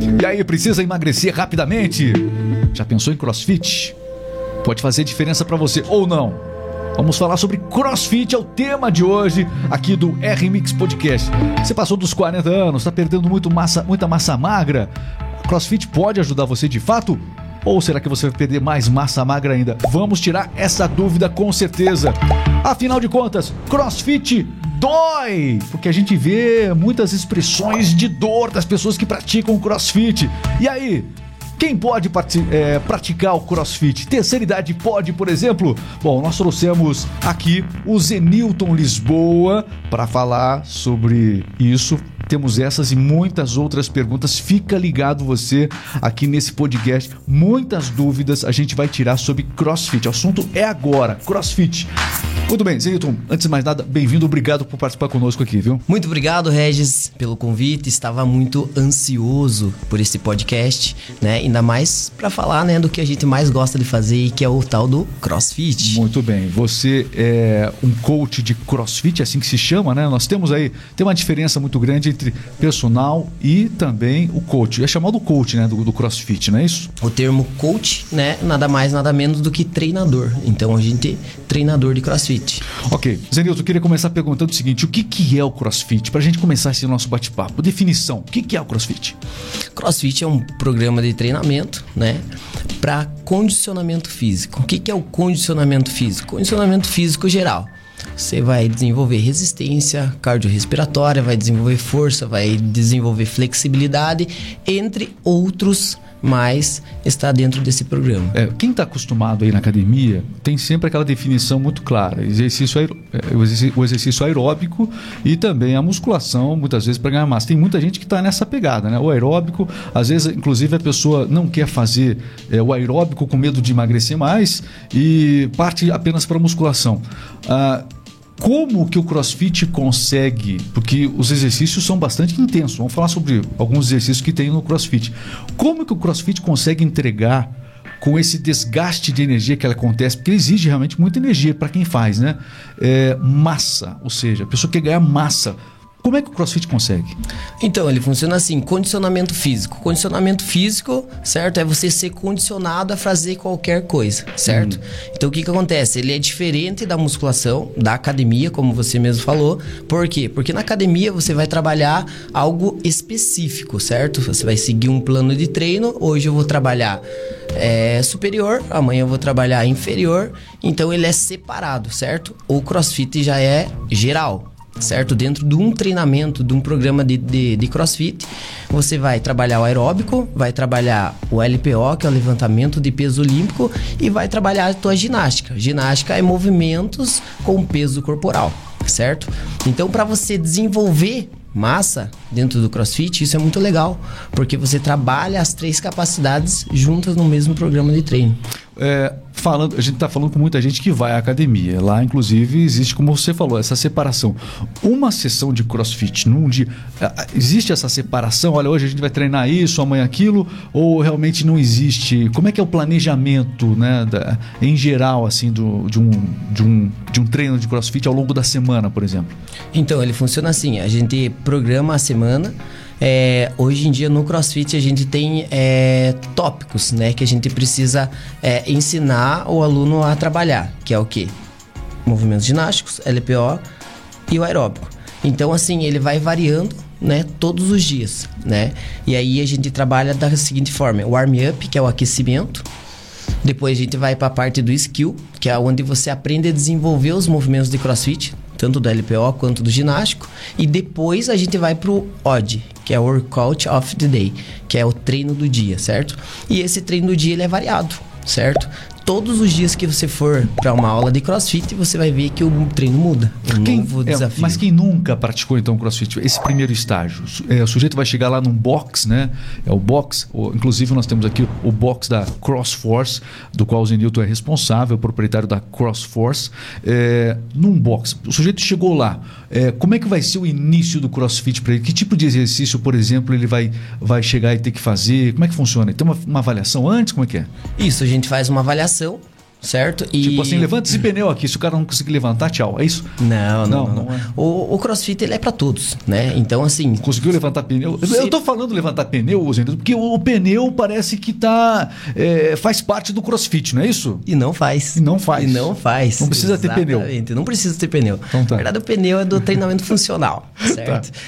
E aí, precisa emagrecer rapidamente? Já pensou em crossfit? Pode fazer diferença para você ou não? Vamos falar sobre crossfit, é o tema de hoje aqui do R-Mix Podcast. Você passou dos 40 anos, está perdendo muito massa, muita massa magra? Crossfit pode ajudar você de fato? Ou será que você vai perder mais massa magra ainda? Vamos tirar essa dúvida com certeza. Afinal de contas, crossfit dói! Porque a gente vê muitas expressões de dor das pessoas que praticam crossfit. E aí? Quem pode é, praticar o crossfit? Terceira idade pode, por exemplo? Bom, nós trouxemos aqui o Zenilton Lisboa para falar sobre isso temos essas e muitas outras perguntas. Fica ligado você aqui nesse podcast. Muitas dúvidas a gente vai tirar sobre CrossFit. O assunto é agora, CrossFit. Muito bem, Zeilton, antes de mais nada, bem-vindo, obrigado por participar conosco aqui, viu? Muito obrigado, Regis, pelo convite. Estava muito ansioso por esse podcast, né? Ainda mais para falar, né, do que a gente mais gosta de fazer, que é o tal do CrossFit. Muito bem. Você é um coach de CrossFit, é assim que se chama, né? Nós temos aí, tem uma diferença muito grande entre personal e também o coach. É chamado coach, né, do, do CrossFit, não é isso? O termo coach, né, nada mais, nada menos do que treinador. Então a gente é treinador de CrossFit. CrossFit. Ok. Zenilton, eu queria começar perguntando o seguinte: o que, que é o CrossFit? Para a gente começar esse nosso bate-papo. Definição: o que, que é o CrossFit? CrossFit é um programa de treinamento, né? Para condicionamento físico. O que, que é o condicionamento físico? Condicionamento físico geral. Você vai desenvolver resistência cardiorrespiratória, vai desenvolver força, vai desenvolver flexibilidade, entre outros mas está dentro desse programa. É, quem está acostumado aí na academia tem sempre aquela definição muito clara: exercício é, o exercício aeróbico e também a musculação, muitas vezes para ganhar massa. Tem muita gente que está nessa pegada, né? O aeróbico, às vezes, inclusive, a pessoa não quer fazer é, o aeróbico com medo de emagrecer mais e parte apenas para musculação. Ah, como que o CrossFit consegue, porque os exercícios são bastante intensos. Vamos falar sobre alguns exercícios que tem no CrossFit. Como que o CrossFit consegue entregar com esse desgaste de energia que ela acontece, porque exige realmente muita energia para quem faz, né? É, massa, ou seja, a pessoa quer ganhar massa. Como é que o CrossFit consegue? Então, ele funciona assim: condicionamento físico. Condicionamento físico, certo? É você ser condicionado a fazer qualquer coisa, certo? Hum. Então, o que, que acontece? Ele é diferente da musculação, da academia, como você mesmo falou. Por quê? Porque na academia você vai trabalhar algo específico, certo? Você vai seguir um plano de treino. Hoje eu vou trabalhar é, superior, amanhã eu vou trabalhar inferior. Então, ele é separado, certo? O CrossFit já é geral certo? Dentro de um treinamento, de um programa de, de, de, crossfit, você vai trabalhar o aeróbico, vai trabalhar o LPO, que é o levantamento de peso olímpico, e vai trabalhar a tua ginástica. Ginástica é movimentos com peso corporal, certo? Então, para você desenvolver massa dentro do CrossFit, isso é muito legal, porque você trabalha as três capacidades juntas no mesmo programa de treino. É, falando, a gente está falando com muita gente que vai à academia. Lá, inclusive, existe, como você falou, essa separação. Uma sessão de crossfit num dia. Existe essa separação? Olha, hoje a gente vai treinar isso, amanhã aquilo, ou realmente não existe? Como é que é o planejamento, né, da, em geral, assim, do, de, um, de, um, de um treino de crossfit ao longo da semana, por exemplo? Então, ele funciona assim: a gente programa a semana. É, hoje em dia no CrossFit a gente tem é, tópicos, né, que a gente precisa é, ensinar o aluno a trabalhar, que é o que? Movimentos ginásticos, LPO e o aeróbico. Então assim ele vai variando, né, todos os dias, né? E aí a gente trabalha da seguinte forma: warm up, que é o aquecimento. Depois a gente vai para a parte do skill, que é onde você aprende a desenvolver os movimentos de CrossFit, tanto do LPO quanto do ginástico. E depois a gente vai pro OD, que é o Workout of the Day, que é o treino do dia, certo? E esse treino do dia ele é variado, certo? todos os dias que você for para uma aula de crossfit, você vai ver que o treino muda. Um quem, novo é, desafio. Mas quem nunca praticou então crossfit, esse primeiro estágio, é, o sujeito vai chegar lá num box, né? É o box, o, inclusive nós temos aqui o box da CrossForce, do qual o Zenilton é responsável, proprietário da CrossForce. É, num box, o sujeito chegou lá. É, como é que vai ser o início do crossfit para ele? Que tipo de exercício, por exemplo, ele vai, vai chegar e ter que fazer? Como é que funciona? Tem uma, uma avaliação antes? Como é que é? Isso, a gente faz uma avaliação certo? E... Tipo assim, levanta esse pneu aqui, se o cara não conseguir levantar, tchau, é isso? Não, não, não. não, não é. o, o, crossfit, ele é para todos, né? Então, assim... Conseguiu levantar pneu? Se... Eu tô falando levantar pneu, porque o, o pneu parece que tá... É, faz parte do crossfit, não é isso? E não faz. E não faz. E não faz. Não precisa Exatamente. ter pneu. Não precisa ter pneu. Então, tá. Na verdade, o pneu é do treinamento funcional, certo? Tá.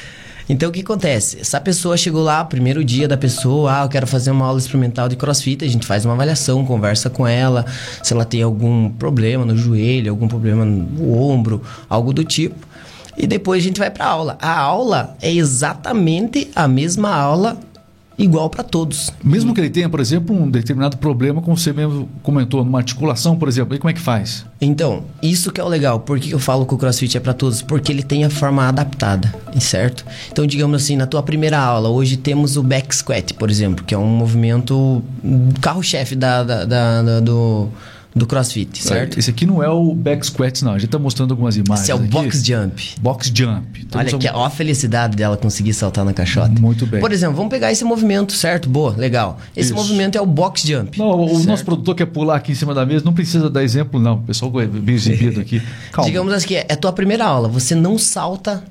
Então o que acontece? Essa pessoa chegou lá, primeiro dia da pessoa, ah, eu quero fazer uma aula experimental de crossfit, a gente faz uma avaliação, conversa com ela, se ela tem algum problema no joelho, algum problema no ombro, algo do tipo. E depois a gente vai para aula. A aula é exatamente a mesma aula igual para todos. Mesmo que ele tenha, por exemplo, um determinado problema, como você mesmo comentou, numa articulação, por exemplo, e como é que faz? Então, isso que é o legal. Por que eu falo que o CrossFit é para todos? Porque ele tem a forma adaptada, certo? Então, digamos assim, na tua primeira aula, hoje temos o back squat, por exemplo, que é um movimento carro-chefe da, da, da, do do CrossFit, certo? Esse aqui não é o back squats, não. A gente tá mostrando algumas imagens. Esse é o aqui. box jump. Box jump. Então, Olha aqui, ó a felicidade dela conseguir saltar na caixota. Muito bem. Por exemplo, vamos pegar esse movimento, certo? Boa, legal. Esse Isso. movimento é o box jump. Não, o certo? nosso produtor quer pular aqui em cima da mesa, não precisa dar exemplo, não. O pessoal é bem exibido aqui. Calma. Digamos assim, é a tua primeira aula. Você não salta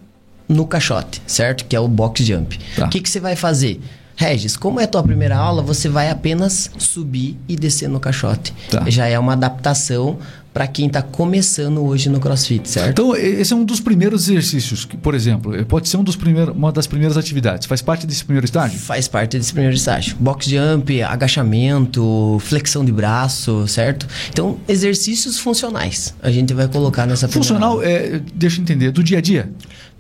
no caixote, certo? Que é o box jump. Tá. O que, que você vai fazer? Regis, como é a tua primeira aula, você vai apenas subir e descer no caixote. Tá. Já é uma adaptação para quem está começando hoje no CrossFit, certo? Então, esse é um dos primeiros exercícios, que, por exemplo, pode ser um dos primeiros, uma das primeiras atividades. Faz parte desse primeiro estágio? Faz parte desse primeiro estágio. Box jump, agachamento, flexão de braço, certo? Então, exercícios funcionais. A gente vai colocar nessa Funcional, é, deixa eu entender, do dia a dia?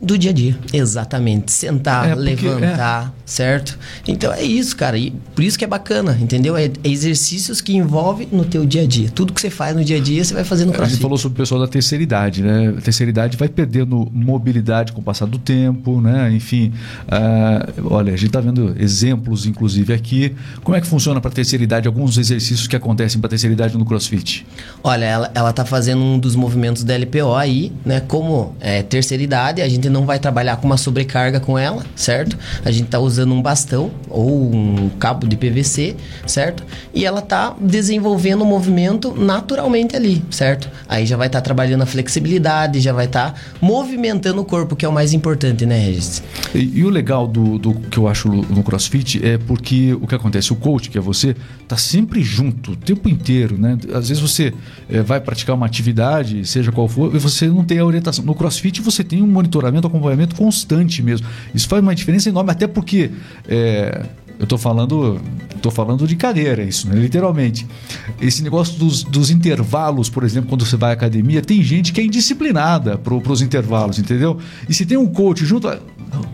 Do dia a dia, exatamente. Sentar, é porque, levantar, é. certo? Então é isso, cara. E por isso que é bacana, entendeu? É, é exercícios que envolvem no teu dia a dia. Tudo que você faz no dia a dia, você vai fazer no crossfit. A gente falou sobre o pessoal da terceira idade, né? A terceira idade vai perdendo mobilidade com o passar do tempo, né? Enfim, uh, olha, a gente está vendo exemplos, inclusive, aqui. Como é que funciona para a terceira idade? Alguns exercícios que acontecem para a terceira idade no crossfit? Olha, ela, ela tá fazendo um dos movimentos da LPO aí, né? Como é terceira idade, a gente não vai trabalhar com uma sobrecarga com ela, certo? A gente está usando um bastão ou um cabo de PVC, certo? E ela está desenvolvendo o movimento naturalmente ali, certo? Aí já vai estar tá trabalhando a flexibilidade, já vai estar tá movimentando o corpo, que é o mais importante, né, Regis? E, e, o legal do, do que eu acho no CrossFit é porque o que acontece, o coach, que é você, tá sempre junto o tempo inteiro, né? Às vezes você é, vai praticar uma atividade, seja qual for, e você não tem a orientação. No CrossFit você tem um monitoramento, acompanhamento constante mesmo. Isso faz uma diferença enorme, até porque é, eu estou falando, tô falando de cadeira, isso, né? literalmente. Esse negócio dos, dos, intervalos, por exemplo, quando você vai à academia, tem gente que é indisciplinada para os intervalos, entendeu? E se tem um coach junto,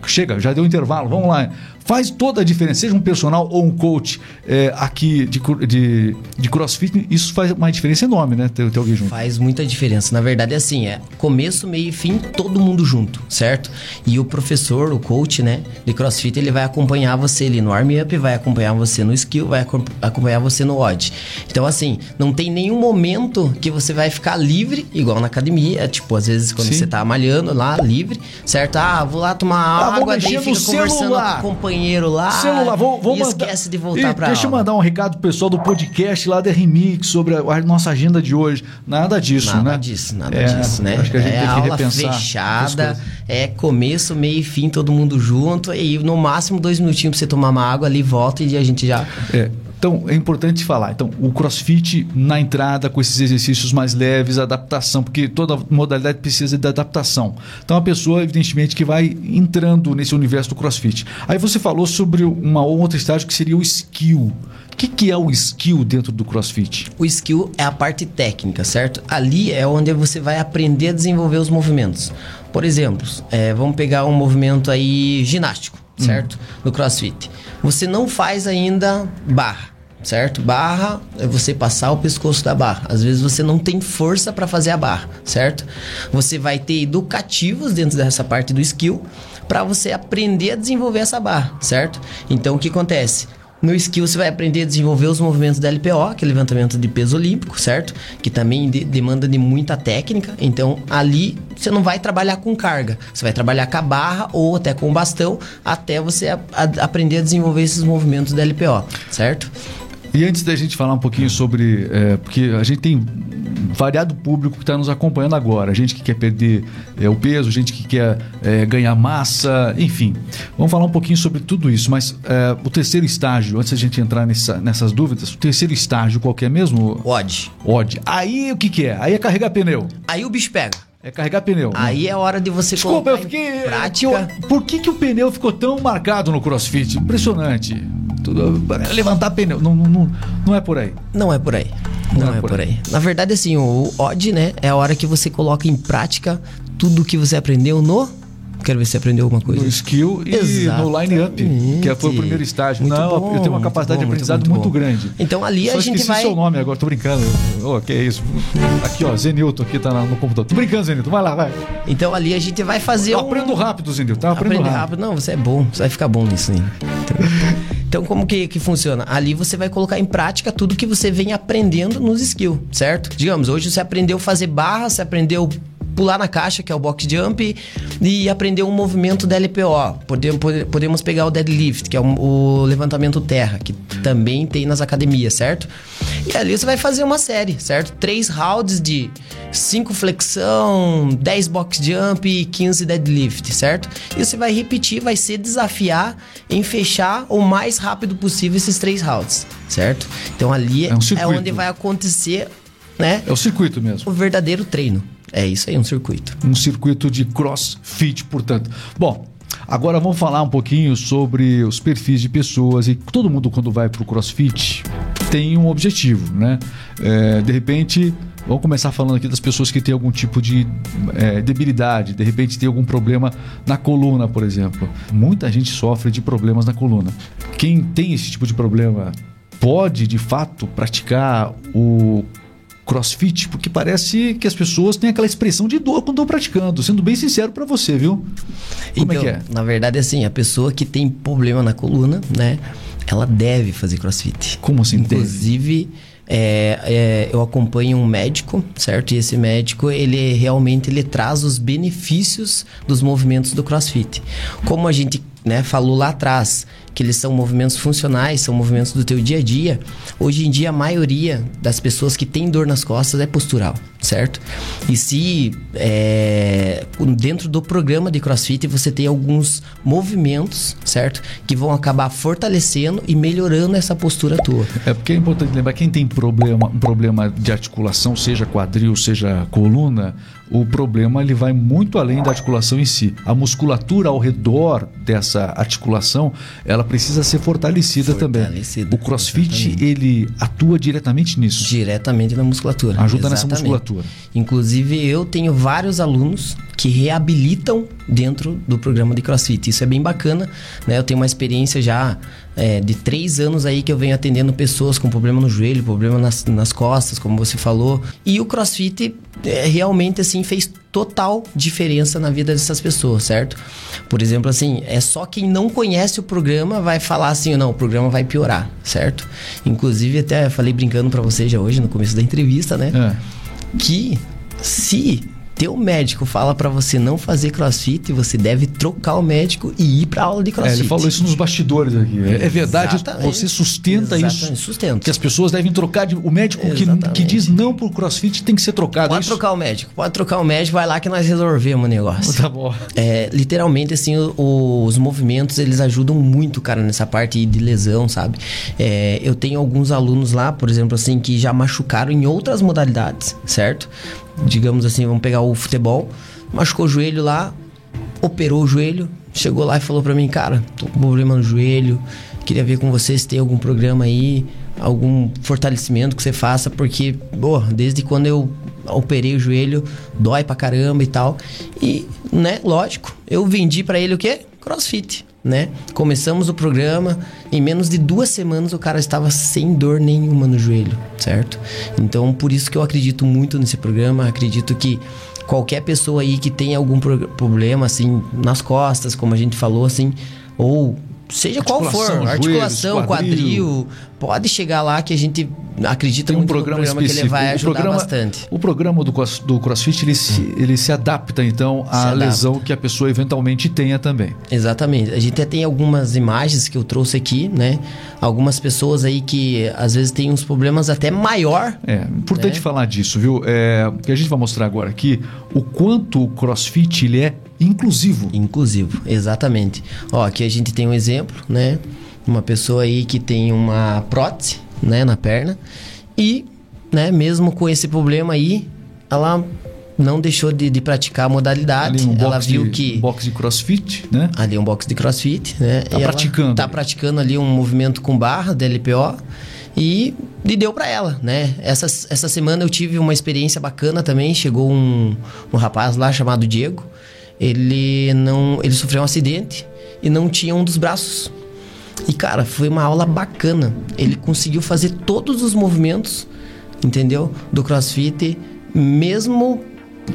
chega, já deu intervalo, vamos lá faz toda a diferença. Seja um personal ou um coach é, aqui de, de, de, crossfit, isso faz uma diferença enorme, né? Ter, ter alguém junto. Faz muita diferença. Na verdade, é assim: é começo, meio e fim, todo mundo junto, certo? E o professor, o coach, né, de crossfit, ele vai acompanhar você ali no arm up, vai acompanhar você no skill, vai acompanhar você no odd. Então, assim, não tem nenhum momento que você vai ficar livre, igual na academia. Tipo, às vezes quando Sim. você tá malhando lá, livre, certo? Ah, vou lá tomar ah, água, daí fica conversando com o companheiro banheiro lá. Celular, vou, vou e mandar... esquece de voltar para Deixa eu mandar um recado pro pessoal do podcast lá da Remix sobre a, a nossa agenda de hoje. Nada disso, nada né? Nada disso, nada é, disso, né? Acho que a gente é tem que aula repensar fechada, é começo, meio e fim, todo mundo junto. E no máximo dois minutinhos pra você tomar uma água ali, volta e a gente já. É. Então, é importante falar. Então, o crossfit na entrada, com esses exercícios mais leves, adaptação, porque toda modalidade precisa de adaptação. Então, a pessoa, evidentemente, que vai entrando nesse universo do crossfit. Aí você falou sobre uma outra estágio que seria o skill. O que, que é o skill dentro do crossfit? O skill é a parte técnica, certo? Ali é onde você vai aprender a desenvolver os movimentos. Por exemplo, é, vamos pegar um movimento aí ginástico, certo? Hum. No crossfit você não faz ainda barra, certo? Barra é você passar o pescoço da barra. Às vezes você não tem força para fazer a barra, certo? Você vai ter educativos dentro dessa parte do skill para você aprender a desenvolver essa barra, certo? Então o que acontece? No skill você vai aprender a desenvolver os movimentos da LPO, que é levantamento de peso olímpico, certo? Que também de, demanda de muita técnica. Então ali você não vai trabalhar com carga, você vai trabalhar com a barra ou até com o bastão, até você a, a, aprender a desenvolver esses movimentos da LPO, certo? E antes da gente falar um pouquinho sobre. É, porque a gente tem variado público que está nos acompanhando agora. Gente que quer perder é, o peso, gente que quer é, ganhar massa, enfim. Vamos falar um pouquinho sobre tudo isso. Mas é, o terceiro estágio, antes da gente entrar nessa, nessas dúvidas, o terceiro estágio qual que é mesmo? Odd. Odd. Aí o que, que é? Aí é carregar pneu. Aí o bicho pega. É carregar pneu. Aí é hora de você Desculpa, eu fiquei. em prática. eu- por que, que o pneu ficou tão marcado no crossfit? Impressionante. Tudo- levantar pneu. Não, não, não, não é por aí. Não é por aí. Não, é, por aí. Na verdade, assim, o odd, né, é a hora que você coloca em prática tudo que você aprendeu no. Quero ver se você aprendeu alguma coisa. No skill e no line-up, que foi o primeiro estágio. Muito não, bom, eu tenho uma capacidade bom, de aprendizado muito, muito, grande. Então ali Só a gente vai. seu nome agora, tô brincando. Ô, que é isso? Aqui, ó, Zenilton aqui tá no computador. Tô brincando, Zenilton. Vai lá, vai. Então ali a gente vai fazer. Eu um- aprendo rápido, Zenilton. Tá aprendendo rápido. rápido. Não, você é bom. Você vai ficar bom nisso aí. Então, como que, que funciona? Ali você vai colocar em prática tudo que você vem aprendendo nos skills, certo? Digamos, hoje você aprendeu a fazer barra, você aprendeu pular na caixa, que é o box jump, e aprendeu um movimento da LPO. Podemos, pode- podemos pegar o deadlift, que é o levantamento terra, que também tem nas academias, certo? E ali você vai fazer uma série, certo? Três rounds de 5 flexão, 10 box jump e 15 deadlift, certo? E você vai repetir, vai se desafiar em fechar o mais rápido possível esses três rounds, certo? Então ali É um é onde vai acontecer, né, É o circuito mesmo. o verdadeiro treino. É isso aí, um circuito. um circuito de crossfit, portanto. Bom, agora vamos falar um pouquinho sobre os perfis de pessoas e todo mundo quando vai para o crossfit tem um objetivo, né? É, de repente, vamos começar falando aqui das pessoas que têm algum tipo de é, debilidade, de repente tem algum problema na coluna, por exemplo. Muita gente sofre de problemas na coluna. Quem tem esse tipo de problema pode, de fato, praticar o crossfit, porque parece que as pessoas têm aquela expressão de dor quando estão praticando. Sendo bem sincero pra você, viu? Como então, é que é? na verdade, assim, a pessoa que tem problema na coluna, né, ela deve fazer crossfit. Como assim? deve? É, é, eu acompanho um médico, certo? E esse médico, ele realmente ele traz os benefícios dos movimentos do CrossFit. Como a gente né, falou lá atrás, que eles são movimentos funcionais, são movimentos do teu dia a dia. Hoje em dia, a maioria das pessoas que tem dor nas costas é postural, certo? E se é, dentro do programa de CrossFit você tem alguns movimentos, certo? Que vão acabar fortalecendo e melhorando essa postura tua. É porque é importante lembrar quem tem problema, um problema de articulação, seja quadril, seja coluna, o problema ele vai muito além da articulação em si. A musculatura ao redor dessa articulação, ela precisa ser fortalecida, Fortalecida, também. O CrossFit exatamente. ele atua diretamente nisso. Diretamente na musculatura. Ajuda nessa Exatamente. musculatura. Inclusive, eu tenho vários alunos que reabilitam dentro do programa de CrossFit. Isso é bem bacana, né? Eu tenho uma experiência já é, de três anos aí que eu venho atendendo pessoas com problema no joelho, problema nas, nas costas, como você falou. E o CrossFit é, realmente, assim, fez total diferença na vida dessas pessoas, certo? Por exemplo, assim, é só quem não conhece o programa vai falar assim, não, o programa vai piorar, certo? Inclusive, até falei brincando pra você já hoje, no começo da entrevista, né? É. que se teu médico fala pra você não fazer crossfit, você deve trocar o médico e ir pra aula de É, crossfit. ele falou isso nos bastidores aqui. É, é verdade, Exatamente. você sustenta Exatamente, isso. sustento. Que as pessoas devem trocar de. O médico que, Exatamente. que diz não pro crossfit tem que ser trocado. é Pode isso? trocar o médico, pode trocar o médico, vai lá que nós resolvemos o negócio. Tá bom. É, literalmente, assim, o- os movimentos, eles ajudam muito, cara, nessa parte de lesão, sabe? É, eu tenho alguns alunos lá, por exemplo, assim, que já machucaram em outras modalidades, certo? Digamos assim, vamos pegar o futebol, machucou o joelho lá, operou o joelho, chegou lá e falou pra mim, cara, tô com problema no joelho, queria ver com você se tem algum programa aí, algum fortalecimento que você faça, porque, pô, desde quando eu operei o joelho, dói pra caramba e tal. E, né, lógico, eu vendi pra ele o quê? CrossFit, né? Começamos o programa, em menos de duas semanas o cara estava sem dor nenhuma no joelho, certo? Então, por isso que eu acredito muito nesse programa, acredito que qualquer pessoa aí que tem algum pro- problema, assim, nas costas, como a gente falou, assim, ou seja qual for, Articulação, joelhos, quadril. quadril, pode chegar lá que a gente acredita Tem um muito programa, no programa que ele vai o ajudar programa, bastante. O programa do, do CrossFit ele se, ele se adapta então à adapta. lesão que a pessoa eventualmente tenha também. Exatamente. A gente até tem algumas imagens que eu trouxe aqui, né? Algumas pessoas aí que às vezes têm uns problemas até maior. É importante Né? falar disso, viu? É, o que a gente vai mostrar agora aqui, o quanto o CrossFit ele é inclusivo. Inclusivo, exatamente. Ó, aqui a gente tem um exemplo, né? Uma pessoa aí que tem uma prótese, né, na perna e, né, mesmo com esse problema aí, ela não deixou de, de praticar a modalidade. Ali um ela viu de, que um box de CrossFit, né? ali um box de crossfit, né? Tá E ela praticando. Tá praticando ali um movimento com barra, DLPO, e, e deu pra ela, né? Essa, essa semana eu tive uma experiência bacana também. Chegou um, um rapaz lá chamado Diego. Ele não. Ele sofreu um acidente e não tinha um dos braços. E, cara, foi uma aula bacana. Ele conseguiu fazer todos os movimentos, entendeu? Do crossfit, mesmo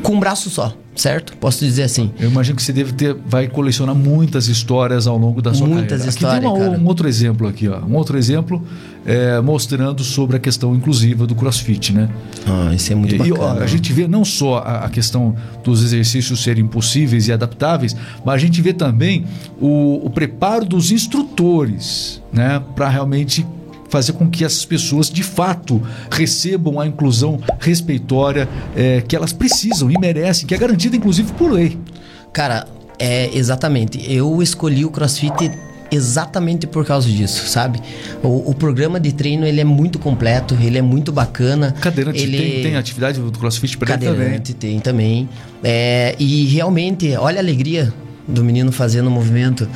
com um braço só, certo? Posso dizer assim. Eu imagino que você deve ter, vai colecionar muitas histórias ao longo da sua Muitas carreira. histórias, Aqui tem uma- cara. um outro exemplo aqui, ó. Um outro exemplo é, mostrando sobre a questão inclusiva do CrossFit, né? Ah, isso é muito E, bacana. ó, a gente vê não só a, a questão dos exercícios serem possíveis e adaptáveis, mas a gente vê também o, o preparo dos instrutores, né, para realmente fazer com que essas pessoas de fato recebam a inclusão respeitória é, que elas precisam e merecem, que é garantida inclusive por lei. Cara, é exatamente. Eu escolhi o CrossFit exatamente por causa disso, sabe? O, o programa de treino ele é muito completo, ele é muito bacana. Cadeirante ele tem, tem atividade do CrossFit para também. Cadeirante tem também. É, e realmente, olha a alegria do menino fazendo o movimento.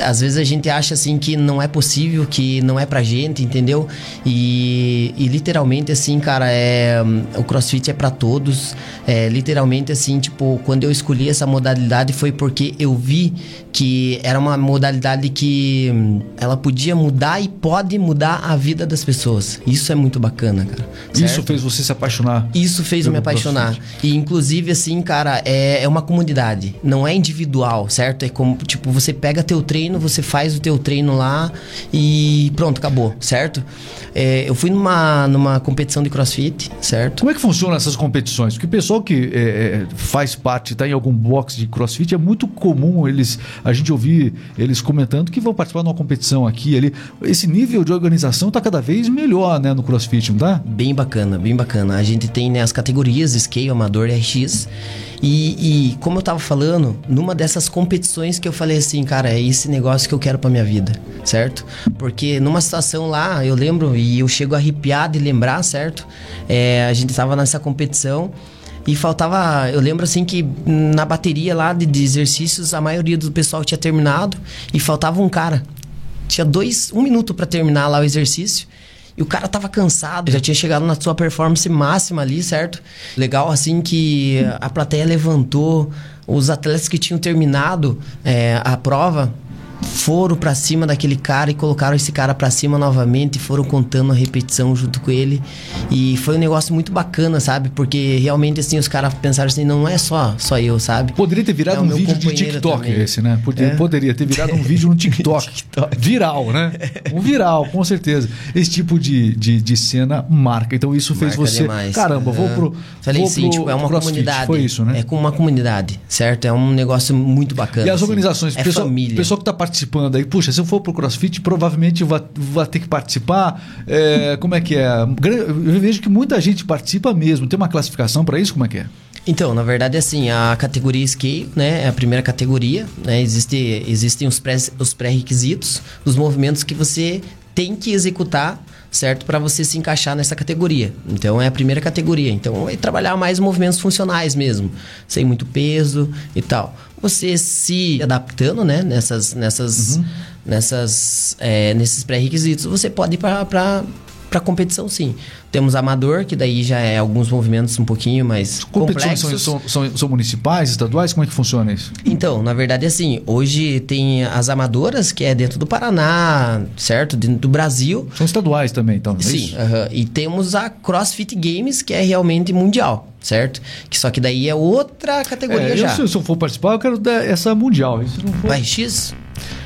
Às vezes a gente acha assim que não é possível, que não é pra gente, entendeu? E, e literalmente assim, cara, é o CrossFit é pra todos. É, literalmente assim, tipo, quando eu escolhi essa modalidade foi porque eu vi que era uma modalidade que ela podia mudar e pode mudar a vida das pessoas. Isso é muito bacana, cara. Isso certo? fez você se apaixonar. Isso fez eu me apaixonar. E inclusive, assim, cara, é, é uma comunidade. Não é individual, certo? É como, tipo, você pega teu treino, você faz o teu treino lá e pronto, acabou, certo? É, eu fui numa, numa competição de crossfit, certo? Como é que funcionam essas competições? Porque o pessoal que é, é, faz parte, está em algum box de crossfit, é muito comum eles a gente ouvir eles comentando que vão participar de uma competição aqui ali. Esse nível de organização está cada vez melhor né, no crossfit, não tá? Bem bacana, bem bacana. A gente tem né, as categorias Scale, Amador e RX. E, e como eu tava falando, numa dessas competições que eu falei assim, cara, é esse negócio que eu quero pra minha vida, certo? Porque numa situação lá, eu lembro, e eu chego a arrepiar de lembrar, certo? É, a gente tava nessa competição. E faltava, eu lembro assim que na bateria lá de, de exercícios, a maioria do pessoal tinha terminado e faltava um cara. Tinha dois, um minuto pra terminar lá o exercício. E o cara tava cansado, já tinha chegado na sua performance máxima ali, certo? Legal assim que a plateia levantou, os atletas que tinham terminado é, a prova foram pra cima daquele cara e colocaram esse cara pra cima novamente e foram contando a repetição junto com ele. E foi um negócio muito bacana, sabe? Porque realmente assim os caras pensaram assim, não é só só eu, sabe? Poderia ter virado É um vídeo de TikTok também. esse, né? Poderia, É. poderia ter virado um vídeo no TikTok. Viral, né? Um viral, com certeza. Esse tipo de, de, de cena marca. Então isso fez Marca você. demais. Caramba, vou Aham. pro. Falei vou assim, pro tipo, é uma comunidade. Foi isso, né? É com uma comunidade, certo? É um negócio muito bacana. E as assim. organizações, é pessoal, família. pessoal que está participando aí, puxa, se eu for pro CrossFit, provavelmente vai, vai ter que participar. É, como é que é? Eu vejo que muita gente participa mesmo. Tem uma classificação para isso? Como é que é? Então, na verdade, assim, a categoria Scale, né, é a primeira categoria, né, existe, existem os pré- os pré-requisitos dos movimentos que você tem que executar, certo, para você se encaixar nessa categoria. Então, é a primeira categoria. Então, é trabalhar mais movimentos funcionais mesmo, sem muito peso e tal. Você se adaptando, né, nessas, nessas, nessas, é, nesses pré-requisitos, você pode ir para para competição, sim. Temos amador, que daí já é alguns movimentos um pouquinho mais Competições são, complexos. são, são, são municipais, estaduais? Como é que funciona isso? Então, na verdade, assim, hoje tem as amadoras, que é dentro do Paraná, certo? Dentro do Brasil. São estaduais também, então. não é Sim, isso? aham. e temos a CrossFit Games, que é realmente mundial, certo? Que só que daí é outra categoria É, eu, já. se, se eu for participar, eu quero dar essa mundial. Isso não for... Vai X?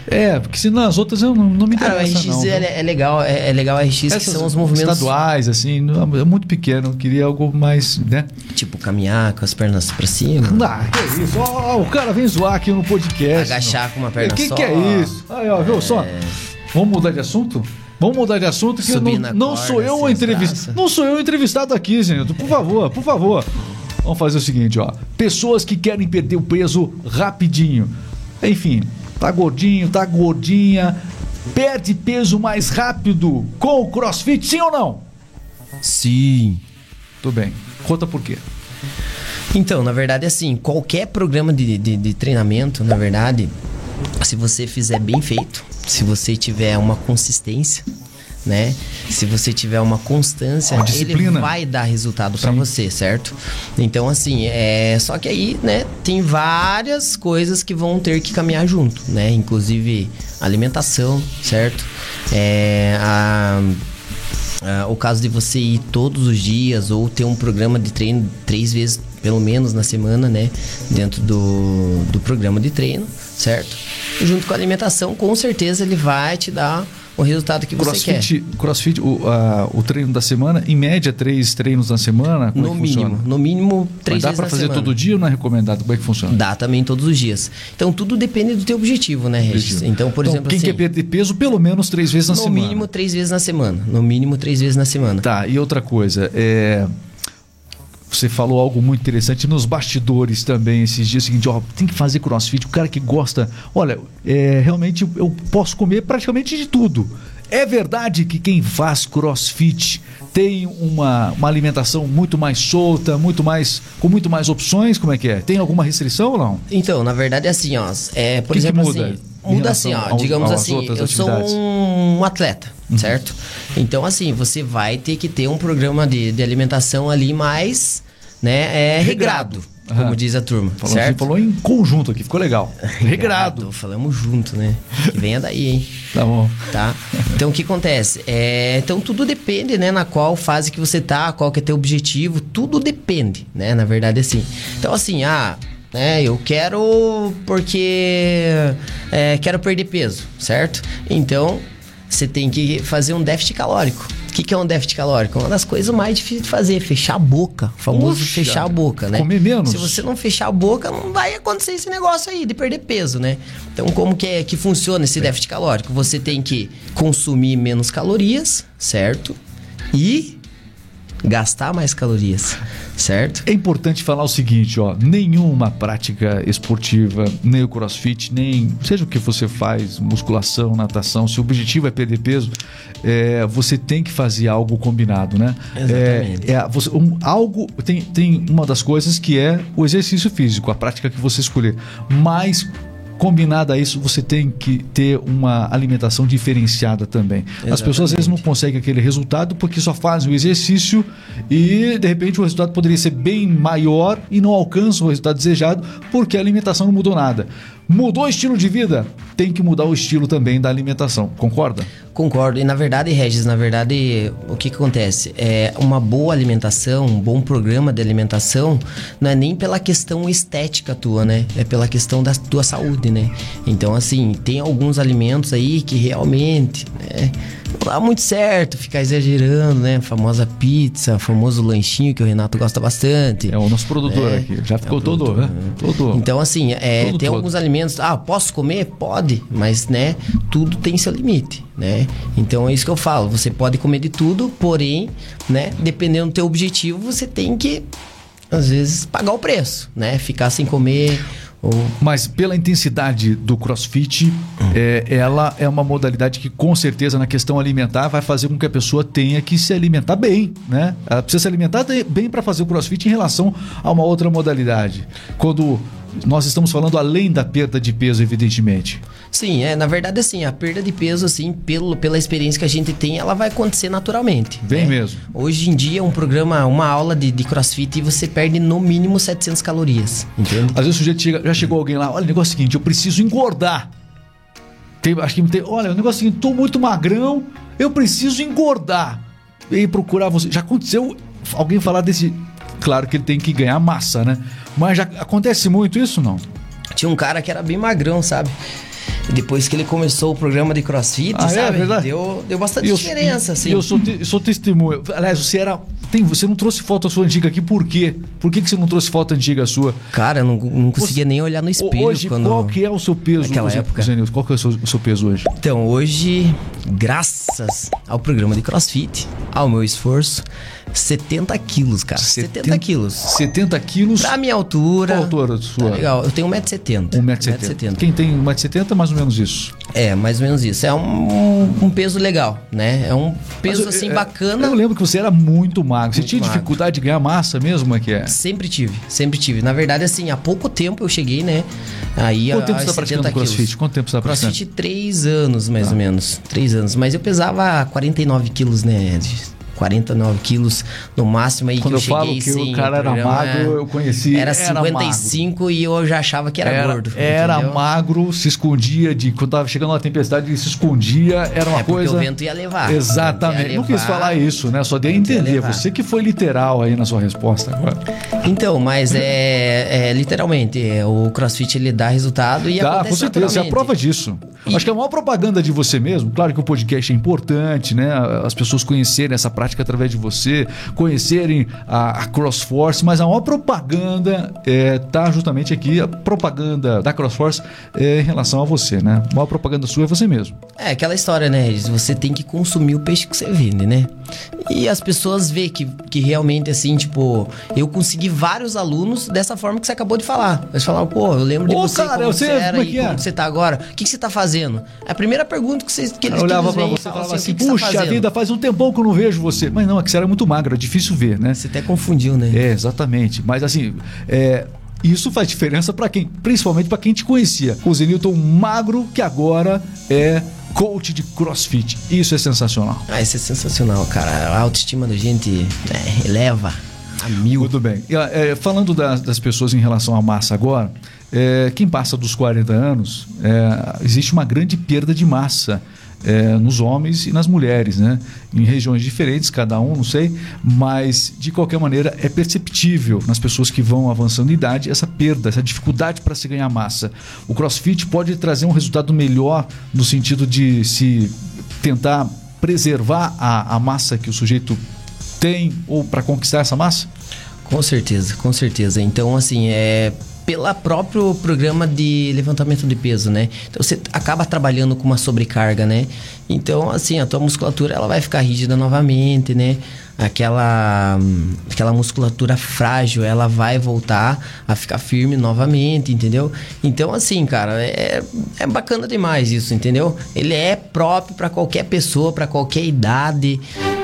É, porque senão as outras eu não, não me o interessa RX não. é, viu? é legal, é, é legal a RX, que Essas são os movimentos estaduais, assim, não- é muito pequeno. Queria algo mais, né? tipo caminhar com as pernas pra cima, Ah, que isso? Ó, ó, o cara vem zoar aqui no podcast. agachar com uma perna que só. que é isso? Aí, ó, viu só? Vamos mudar de assunto? Vamos mudar de assunto que não, não corda, sou eu o assim, os entrevistado. Não sou eu o entrevistado aqui, Zenilton. Por favor, por favor. Vamos fazer o seguinte, ó. Pessoas que querem perder o peso rapidinho. Enfim, tá gordinho, tá gordinha. Perde peso mais rápido com o CrossFit, sim ou não? Sim. Tudo bem. Conta por quê. Então, na verdade, assim, qualquer programa de, de, de treinamento, na verdade, se você fizer bem feito, se você tiver uma consistência, né? Se você tiver uma constância, Uma ele vai dar resultado pra Sim. você, certo? Então, assim, é só que aí, né, tem várias coisas que vão ter que caminhar junto, né? Inclusive alimentação, certo? É, a o caso de você ir todos os dias ou ter um programa de treino três vezes pelo menos na semana, né? Dentro do, do programa de treino, certo? Junto com a alimentação, com certeza ele vai te dar o resultado que você quer. Crossfit, crossfit o, a- o treino da semana, em média, três treinos na semana? Como No é que funciona? mínimo, no mínimo três Mas dá na fazer semana. todo dia ou não é recomendado? Como é que funciona? Dá também todos os dias. Então tudo depende do teu objetivo, né, Regis? Então, por exemplo, quem assim, quer perder peso, pelo menos três vezes na no semana. mínimo três vezes na semana. No mínimo três vezes na semana. Tá, e outra coisa, é. Você falou algo muito interessante nos bastidores também esses dias. Seguinte, ó, tem que fazer crossfit. O cara que gosta. Olha, é, realmente eu posso comer praticamente de tudo. É verdade que quem faz crossfit tem uma, uma alimentação muito mais solta, muito mais com muito mais opções? Como é que é? Tem alguma restrição ou não? Então, na verdade é assim, ó. É, por Que que exemplo, muda assim. Muda assim, ó. digamos assim, eu atividades? sou um atleta, certo? Então, assim, você vai ter que ter um programa de, de alimentação ali mais, né, é, regrado, Aham. como diz a turma, Falou, certo? falou em conjunto aqui, ficou legal. Regrado. Falamos junto, né? Que venha daí, hein? Tá bom. tá? Então o que acontece? É, então tudo depende, né, na qual fase que você tá, qual que é teu objetivo, tudo depende, né, na verdade assim. Então assim, ah, né, eu quero porque é, quero perder peso, certo? Então você tem que fazer um déficit calórico. O que, que é um déficit calórico? Uma das coisas mais difíceis de fazer, fechar a boca. O famoso Puxa, fechar a boca, né? comer menos. Se você não fechar a boca, não vai acontecer esse negócio aí de perder peso, né? Então, como que, é, que funciona esse déficit calórico? Você tem que consumir menos calorias, certo? E gastar mais calorias, certo? É importante falar o seguinte, ó, nenhuma prática esportiva, nem o crossfit, nem seja o que você faz, musculação, natação, se o objetivo é perder peso, é, você tem que fazer algo combinado, né? Exatamente. É, é, você- um- algo tem, tem uma das coisas que é o exercício físico, a prática que você escolher, mas combinado a isso, você tem que ter uma alimentação diferenciada também. As pessoas às vezes não conseguem aquele resultado porque só fazem o exercício e de repente o resultado poderia ser bem maior e não alcançam o resultado desejado porque a alimentação não mudou nada. Mudou o estilo de vida? Tem que mudar o estilo também da alimentação. Concorda? Concordo. E na verdade, Regis, na verdade, o que, que acontece? É uma boa alimentação, um bom programa de alimentação, não é nem pela questão estética tua, né? É pela questão da tua saúde, né? Então, assim, tem alguns alimentos aí que realmente, né? Não dá muito certo ficar exagerando, né? A famosa pizza, famoso lanchinho que o Renato gosta bastante. É o nosso produtor É, aqui. Já ficou é todo, produtor, né? né? Todo. Então, assim, é, Todo tem todo. alguns alimentos. Ah, posso comer? Pode, mas, né, tudo tem seu limite, né? Então é isso que eu falo. Você pode comer de tudo, porém, né, dependendo do teu objetivo, você tem que, às vezes, pagar o preço, né? Ficar sem comer. Mas pela intensidade do crossfit, é, ela é uma modalidade que, com certeza, na questão alimentar, vai fazer com que a pessoa tenha que se alimentar bem, né? Ela precisa se alimentar bem para fazer o crossfit em relação a uma outra modalidade. Quando nós estamos falando além da perda de peso, evidentemente. Sim, é, na verdade, assim, a perda de peso, assim, pelo, pela experiência que a gente tem, ela vai acontecer naturalmente. Vem né? mesmo. Hoje em dia, um programa, uma aula de, de crossfit, você perde no mínimo 700 calorias, entende? Às vezes o sujeito chega, já chegou alguém lá, olha, o negócio é o seguinte, eu preciso engordar. Tem, acho que tem, olha, o negócio é o seguinte, tô muito magrão, eu preciso engordar. E procurar você. Já aconteceu alguém falar desse. Claro que ele tem que ganhar massa, né? Mas já acontece muito isso não? Tinha um cara que era bem magrão, sabe? Depois que ele começou o programa de crossfit, Ah, é? sabe? Verdade? Deu, deu bastante Eu- diferença, assim. Eu sou, te- sou testemunha. Aliás, você era. Tem, você não trouxe foto sua antiga aqui, por quê? Por que, que você não trouxe foto antiga sua? Cara, eu não, não conseguia nem olhar no espelho Hoje, quando. qual que é o seu peso? Naquela época. Zé? Qual que é o seu, o seu peso hoje? Então, hoje, graças ao programa de crossfit, ao meu esforço, 70 quilos, cara. 70, quilos. 70 quilos. Pra minha altura. Qual a altura sua? Tá legal. Eu tenho 1,70m. 1,70m. Quem tem 1,70m, mais ou menos isso. É, mais ou menos isso. É um, um peso legal, né? É um peso Mas, assim é, bacana. Eu lembro que você era muito magro. Você Muito tinha magro. dificuldade de ganhar massa mesmo, é que é? Sempre tive, sempre tive. Na verdade, assim, há pouco tempo eu cheguei, né? Aí Quanto a- tempo você tá praticando 70 crossfit? Quanto tempo você tá praticando? Crossfit, três anos, mais ou menos. Três anos. Mas eu pesava 49 quilos, né, Ed? 49 quilos no máximo Quando eu eu falo que o sim, cara era magro, é. eu conheci, Era era 55 e eu já achava que era, Era, gordo. era entendeu? magro, se escondia de. Quando tava chegando uma tempestade, ele se escondia. Era uma É coisa. o vento ia levar. Exatamente. O Não quis falar isso, né? Só dei a O entender. Você que foi literal aí na sua resposta agora. Então, mas é, é, literalmente, é, o CrossFit ele dá resultado e acontece com certeza. Você é a prova disso. E- Acho que é a maior propaganda de você mesmo. Claro que o podcast é importante, né? As pessoas conhecerem essa prática através de você, conhecerem a, a CrossForce, mas a maior propaganda é, tá justamente aqui, a propaganda da CrossForce é em relação a você, né? A maior propaganda sua é você mesmo. É aquela história, né? Você tem que consumir o peixe que você vende, né? E as pessoas veem que, que realmente, assim, tipo, eu consegui vários alunos dessa forma que você acabou de falar. Eles falaram, pô, eu lembro de Ô, você, cara, como você sei era como é e que é. como que você tá agora. O que, que você tá fazendo? É a primeira pergunta que, vocês, que eles Eu olhava que vêm você e falava assim, "O que que tá puxa fazendo?" vida, faz um tempão que eu não vejo você. Mas não, é que você era muito magra, é difícil ver, né? Você até confundiu, né? É, exatamente. Mas assim, é, isso faz diferença para quem, principalmente para quem te conhecia. O Zenilton magro que agora é coach de CrossFit. Isso é sensacional. Ah, isso é sensacional, cara. A autoestima da gente né, eleva a mil. Muito bem. É, falando das, das pessoas em relação à massa agora, é, quem passa dos 40 anos, é, existe uma grande perda de massa. é, nos homens e nas mulheres, né? Em regiões diferentes, cada um, não sei, mas de qualquer maneira é perceptível nas pessoas que vão avançando em idade essa perda, essa dificuldade para se ganhar massa. O CrossFit pode trazer um resultado melhor no sentido de se tentar preservar a, a massa que o sujeito tem ou para conquistar essa massa? Com certeza, com certeza. Então, assim, é pelo próprio programa de levantamento de peso, né? Então você acaba trabalhando com uma sobrecarga, né? Então, assim, a tua musculatura ela vai ficar rígida novamente, né? Aquela, aquela musculatura frágil, ela vai voltar a ficar firme novamente, entendeu? Então, assim, cara, é, é bacana demais isso, entendeu? Ele é próprio para qualquer pessoa, para qualquer idade,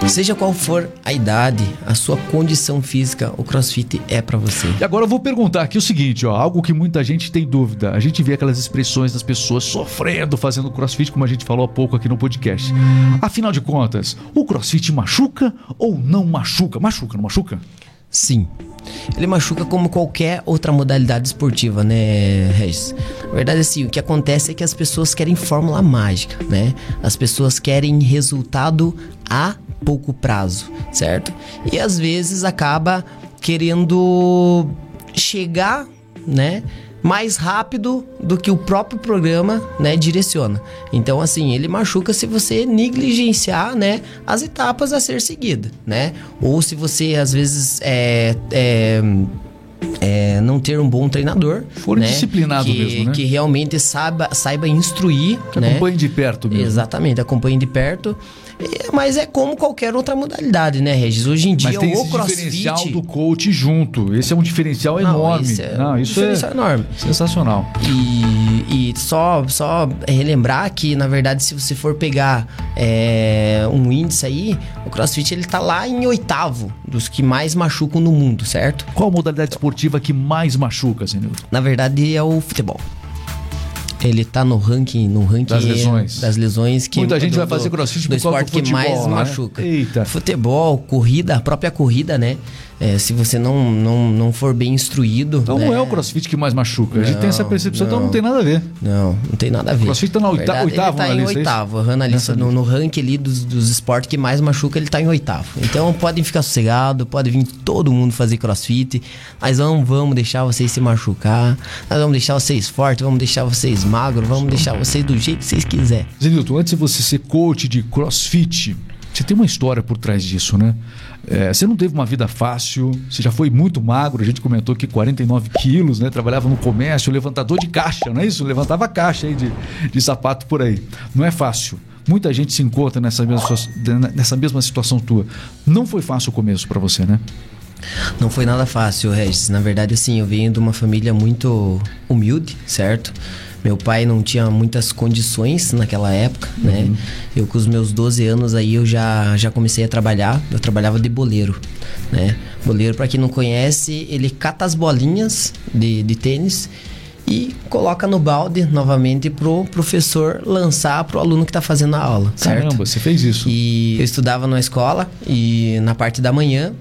seja qual for a idade, a sua condição física, o CrossFit é para você. E agora eu vou perguntar aqui o seguinte, ó, algo que muita gente tem dúvida. A gente vê aquelas expressões das pessoas sofrendo fazendo crossfit, como a gente falou há pouco aqui no podcast. Afinal de contas, o crossfit machuca ou não machuca? Machuca, não machuca? Sim. Ele machuca como qualquer outra modalidade esportiva, né, Regis? Na verdade, assim, o que acontece é que as pessoas querem fórmula mágica, né? As pessoas querem resultado a pouco prazo, certo? E às vezes acaba querendo chegar, né? Mais rápido do que o próprio programa, né, direciona. Então, assim, ele machuca se você negligenciar, né, as etapas a ser seguida, né? Ou se você às vezes é, é é, não ter um bom treinador. For né? disciplinado que, mesmo, né? Que realmente saiba, saiba instruir. Que né? acompanhe de perto mesmo. Exatamente, acompanhe de perto. É, Mas é como qualquer outra modalidade, né, Regis? Hoje em dia Mas tem o esse crossfit... diferencial do coach junto. Esse é um diferencial Não, enorme. esse é Não, um isso diferencial é enorme. sensacional. E, e só, só relembrar que, na verdade, se você for pegar é, um índice aí, o CrossFit ele tá lá em oitavo dos que mais machucam no mundo, certo? Qual a modalidade esportiva que mais machuca, Zenilton? Na verdade, é o futebol. Ele tá no ranking, no ranking Das lesões. das lesões que Muita gente do- vai fazer do- crossfit do por causa do esporte que mais futebol, né? machuca. Eita. Futebol, corrida, a própria corrida, né? É, se você não, não, não for bem instruído. Então né? não é o crossfit que mais machuca. a gente Não, tem essa percepção, então não. não tem nada a ver. Não, não tem nada a ver. CrossFit tá na oita- Verdade, oitavo ele tá na em lista, é oitavo. aham, na lista, no, no ranking ali dos, dos esportes que mais machuca, ele tá em oitavo. Então podem ficar sossegados, pode vir todo mundo fazer crossfit. Nós não vamos deixar vocês se machucar. Nós vamos deixar vocês fortes, vamos deixar vocês magros, vamos deixar vocês do jeito que vocês quiserem. Zenilton, antes de você ser coach de crossfit, você tem uma história por trás disso, né? É, você não teve uma vida fácil, você já foi muito magro, a gente comentou que 49 quilos, né? Trabalhava no comércio, levantador de caixa, não é isso? Levantava caixa aí de, de sapato por aí. Não é fácil. Muita gente se encontra nessa mesma, nessa mesma situação tua. Não foi fácil o começo para você, né? Não foi nada fácil, Regis. Na verdade, assim, eu venho de uma família muito humilde, certo? Meu pai não tinha muitas condições naquela época, né? Eu com os meus 12 anos aí eu já, já comecei a trabalhar. Eu trabalhava de boleiro, né? Boleiro, para quem não conhece, ele cata as bolinhas de, de tênis e coloca no balde novamente pro professor lançar pro aluno que tá fazendo a aula, certo? Caramba, você fez isso. E eu estudava na escola e na parte da manhã,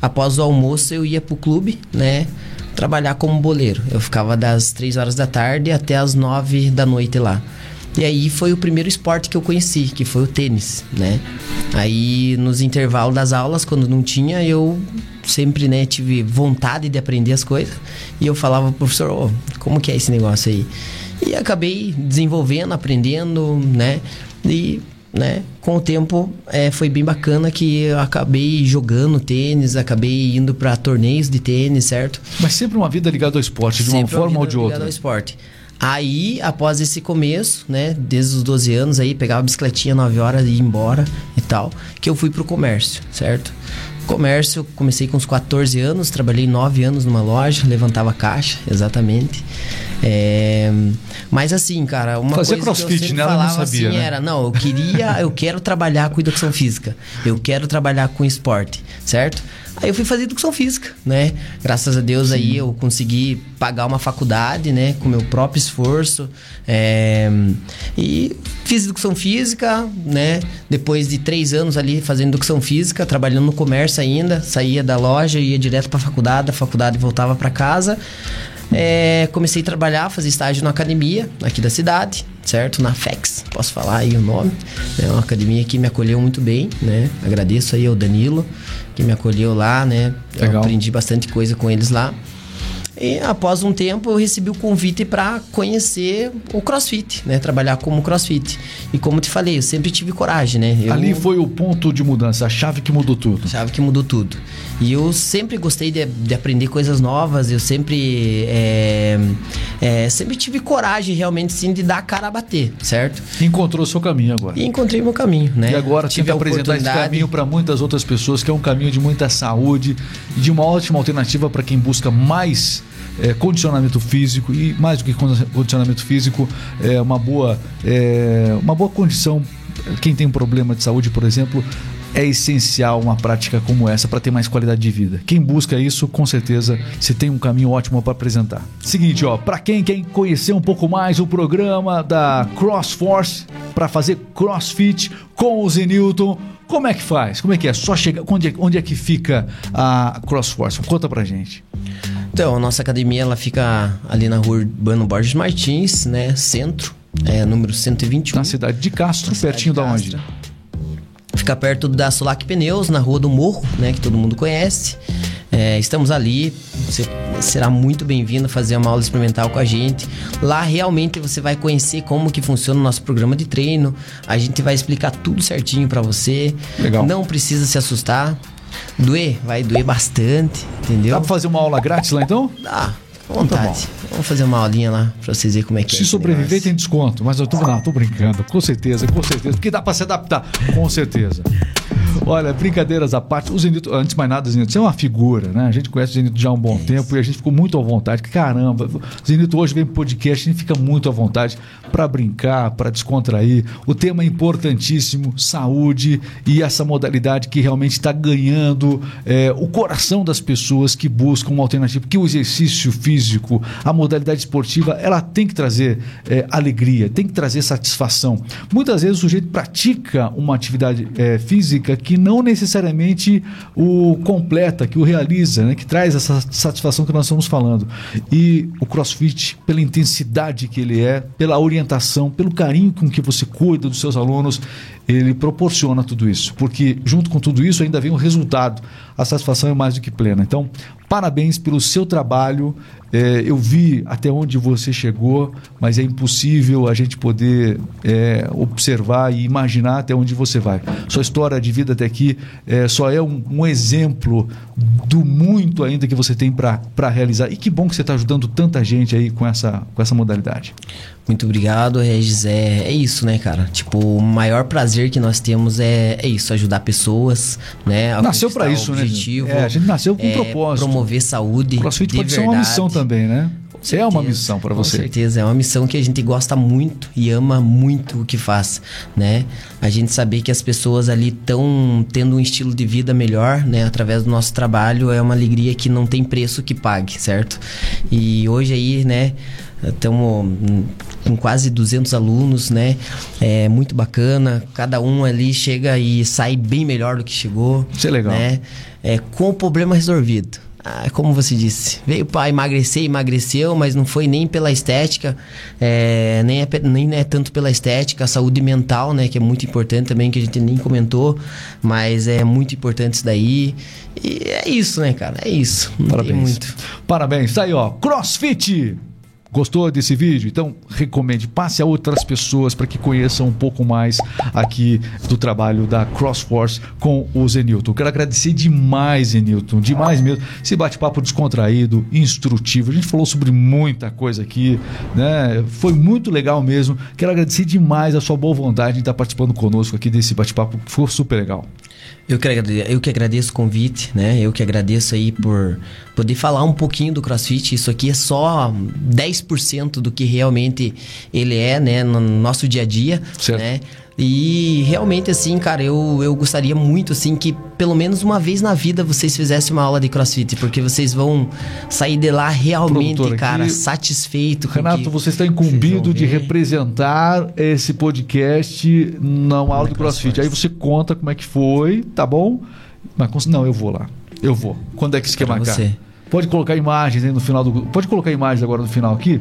após o almoço, eu ia pro clube, né? Trabalhar como boleiro. Eu ficava das 3 horas da tarde até as 9 da noite lá. E aí foi o primeiro esporte que eu conheci, que foi o tênis, né? Aí nos intervalos das aulas, quando não tinha, eu sempre, né, tive vontade de aprender as coisas. E eu falava pro professor, ô, como que é esse negócio aí? E acabei desenvolvendo, aprendendo, né? E né? Com o tempo é, foi bem bacana que eu acabei jogando tênis, acabei indo para torneios de tênis, certo? Mas sempre uma vida ligada ao esporte, de uma Sempre forma vida ou de ligada outra. ao esporte. Aí, após esse começo, né, desde os 12 anos aí, pegava a bicicletinha 9 horas e ia embora e tal, que eu fui pro comércio, certo? Comércio, comecei com uns 14 anos, trabalhei 9 anos numa loja, levantava caixa, exatamente. É, mas assim, cara, uma Fazia coisa crossfit, que eu sempre né? Ela não falava sabia, assim né? era, não, eu queria, eu quero trabalhar com educação física, eu quero trabalhar com esporte, certo? Aí eu fui fazer educação física, né? Graças a Deus aí eu consegui pagar uma faculdade, né? Com meu próprio esforço. é, E fiz educação física, né? Depois de três anos ali fazendo educação física, trabalhando no comércio ainda. Saía da loja, ia direto pra faculdade, da faculdade voltava pra casa. É, comecei a trabalhar, fazer estágio na academia aqui da cidade, certo? Na FEX, posso falar aí o nome. É uma academia que me acolheu muito bem, né? Agradeço aí ao Danilo, que me acolheu lá, né? Eu Legal. aprendi bastante coisa com eles lá. E após um tempo eu recebi o convite para conhecer o CrossFit, né? Trabalhar como CrossFit. E como te falei, eu sempre tive coragem, né? Eu, Ali foi o ponto de mudança, a chave que mudou tudo. Chave que mudou tudo. E eu sempre gostei de, de aprender coisas novas, eu sempre. é, é, sempre tive coragem realmente sim de dar a cara a bater, certo? Encontrou seu caminho agora. E encontrei meu caminho, né? E agora tive tenta a apresentar esse caminho para muitas outras pessoas, que é um caminho de muita saúde e de uma ótima alternativa para quem busca mais eh, condicionamento físico e mais do que condi- condicionamento físico, é uma boa, eh, uma boa condição. Quem tem um problema de saúde, por exemplo, é essencial uma prática como essa para ter mais qualidade de vida. Quem busca isso, com certeza, você tem um caminho ótimo para apresentar. Seguinte, ó, para quem quer conhecer um pouco mais o programa da CrossForce para fazer CrossFit com o Zenilton, como é que faz? Como é que é? Só chegar. Onde é, onde é que fica a CrossForce? Conta pra gente. Então, a nossa academia ela fica ali na rua Urbano Borges Martins, né? Centro, é número 121. Na cidade de Castro, cidade pertinho de da onde? Castro. Fica perto da Sulac Pneus, na Rua do Morro, né? Que todo mundo conhece. É, estamos ali. Você será muito bem-vindo a fazer uma aula experimental com a gente. Lá realmente você vai conhecer como que funciona o nosso programa de treino. A gente vai explicar tudo certinho pra você. Legal. Não precisa se assustar. Doer, vai doer bastante, entendeu? Dá pra fazer uma aula grátis lá então? Dá, vontade. Tá. Vamos fazer uma aulinha lá pra vocês verem como é que é. Se sobreviver tem desconto, mas eu tô, não, tô brincando, com certeza, com certeza, porque dá pra se adaptar, com certeza. Olha, brincadeiras à parte, o Zenito, antes de mais nada, Zenito, você é uma figura, né? A gente conhece o Zenito já há um bom tempo e a gente ficou muito à vontade. Caramba, o Zenito hoje vem pro podcast, a gente fica muito à vontade para brincar, para descontrair. O tema é importantíssimo, saúde e essa modalidade que realmente está ganhando é, o coração das pessoas que buscam uma alternativa, porque o exercício físico, a modalidade esportiva, ela tem que trazer é, alegria, tem que trazer satisfação. Muitas vezes o sujeito pratica uma atividade é, física que não necessariamente o completa, que o realiza, né? que traz essa satisfação que nós estamos falando. E o CrossFit, pela intensidade que ele é, pela orientação, pelo carinho com que você cuida dos seus alunos, ele proporciona tudo isso. Porque junto com tudo isso ainda vem o resultado. A satisfação é mais do que plena. Então, parabéns pelo seu trabalho. É, eu vi até onde você chegou, mas é impossível a gente poder é, observar e imaginar até onde você vai. Sua história de vida até aqui é, só é um, um, exemplo do muito ainda que você tem para realizar. E que bom que você está ajudando tanta gente aí com essa, com essa modalidade. Muito obrigado, Regis. É, é isso, né, cara? Tipo, o maior prazer que nós temos é, é isso, ajudar pessoas, né? Nasceu para isso, objetivo, né? É, a gente nasceu com um é, propósito. Promover saúde. O CrossFit pode verdade. ser uma missão também, né? Certeza, é uma missão para você. Com certeza, é uma missão que a gente gosta muito e ama muito o que faz, né? A gente saber que as pessoas ali estão tendo um estilo de vida melhor, né? Através do nosso trabalho é uma alegria que não tem preço que pague, certo? E hoje aí, né? Estamos com quase 200 alunos, né? É muito bacana. Cada um ali chega e sai bem melhor do que chegou. Isso é legal. Né? É, com o problema resolvido. Ah, como você disse, veio para emagrecer, emagreceu, mas não foi nem pela estética, é, nem, é, nem é tanto pela estética, a saúde mental, né, que é muito importante também, que a gente nem comentou, mas é muito importante isso daí. E é isso, né, cara? É isso. Parabéns. Parabéns. Tá aí, ó. CrossFit Gostou desse vídeo? Então recomende, passe a outras pessoas para que conheçam um pouco mais aqui do trabalho da CrossForce com o Zenilton. Quero agradecer demais, Zenilton, demais mesmo. Esse bate-papo descontraído, instrutivo. A gente falou sobre muita coisa aqui, né? Foi muito legal mesmo. Quero agradecer demais a sua boa vontade de estar participando conosco aqui desse bate-papo, que foi super legal. Eu que, agradeço, eu que agradeço o convite, né? Eu que agradeço aí por poder falar um pouquinho do CrossFit. Isso aqui é só 10% do que realmente ele é, né? No nosso dia a dia, certo. né? E realmente, assim, cara, eu, eu gostaria muito, assim, que pelo menos uma vez na vida vocês fizessem uma aula de crossfit, porque vocês vão sair de lá realmente, Produtor, cara, satisfeito. Renato, você está incumbido de representar esse podcast na aula de crossfit. Aí você conta como é que foi, tá bom? Mas não, eu vou lá. Eu vou. Quando é que você quer marcar? Você. Pode colocar imagens aí no final do. Pode colocar imagens agora no final aqui?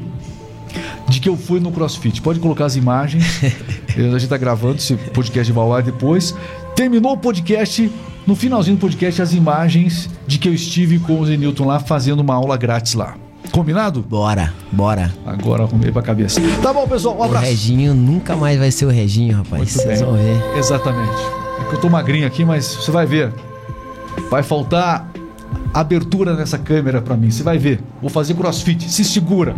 De que eu fui no CrossFit. Pode colocar as imagens. a gente está gravando esse podcast de Valor depois. Terminou o podcast. No finalzinho do podcast, as imagens de que eu estive com o Zenilton lá fazendo uma aula grátis lá. Combinado? Bora, bora. Agora arrumei pra cabeça. Tá bom, pessoal. Um abraço. O Reginho nunca mais vai ser o Reginho, rapaz. Vocês vão ver. Exatamente. É que eu tô magrinho aqui, mas você vai ver. Vai faltar abertura nessa câmera para mim. Você vai ver. Vou fazer crossfit. Se segura.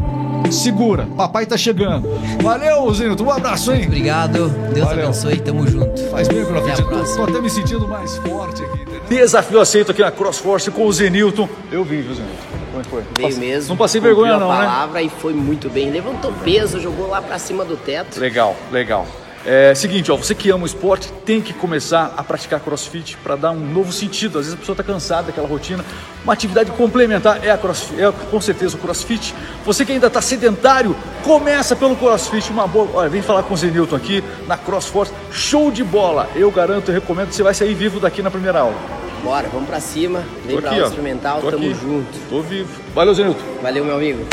Segura. Papai tá chegando. Valeu, Zenilton. Um abraço, hein? Obrigado. Deus Valeu. abençoe. Tamo junto. Faz bem, crossfit. Tô, tô, até me sentindo mais forte aqui. Entendeu? Desafio aceito aqui na CrossForce com o Zenilton. Eu vi, viu, Zenilton? Como é foi? Veio Passe... mesmo. Não passei vergonha, não, a palavra né? e foi muito bem. Levantou peso, jogou lá para cima do teto. Legal, legal. É seguinte, ó, você que ama o esporte tem que começar a praticar crossfit para dar um novo sentido. Às vezes a pessoa está cansada daquela rotina. Uma atividade complementar é, a crossfit, é com certeza o crossfit. Você que ainda está sedentário, começa pelo crossfit. Uma boa. Olha, vem falar com o Zenilton aqui na CrossForce. Show de bola! Eu garanto, eu recomendo que você vai sair vivo daqui na primeira aula. Bora, vamos para cima. Vem para aula experimental, Tô tamo aqui. junto. Tô vivo. Valeu, Zenilton. Valeu, meu amigo.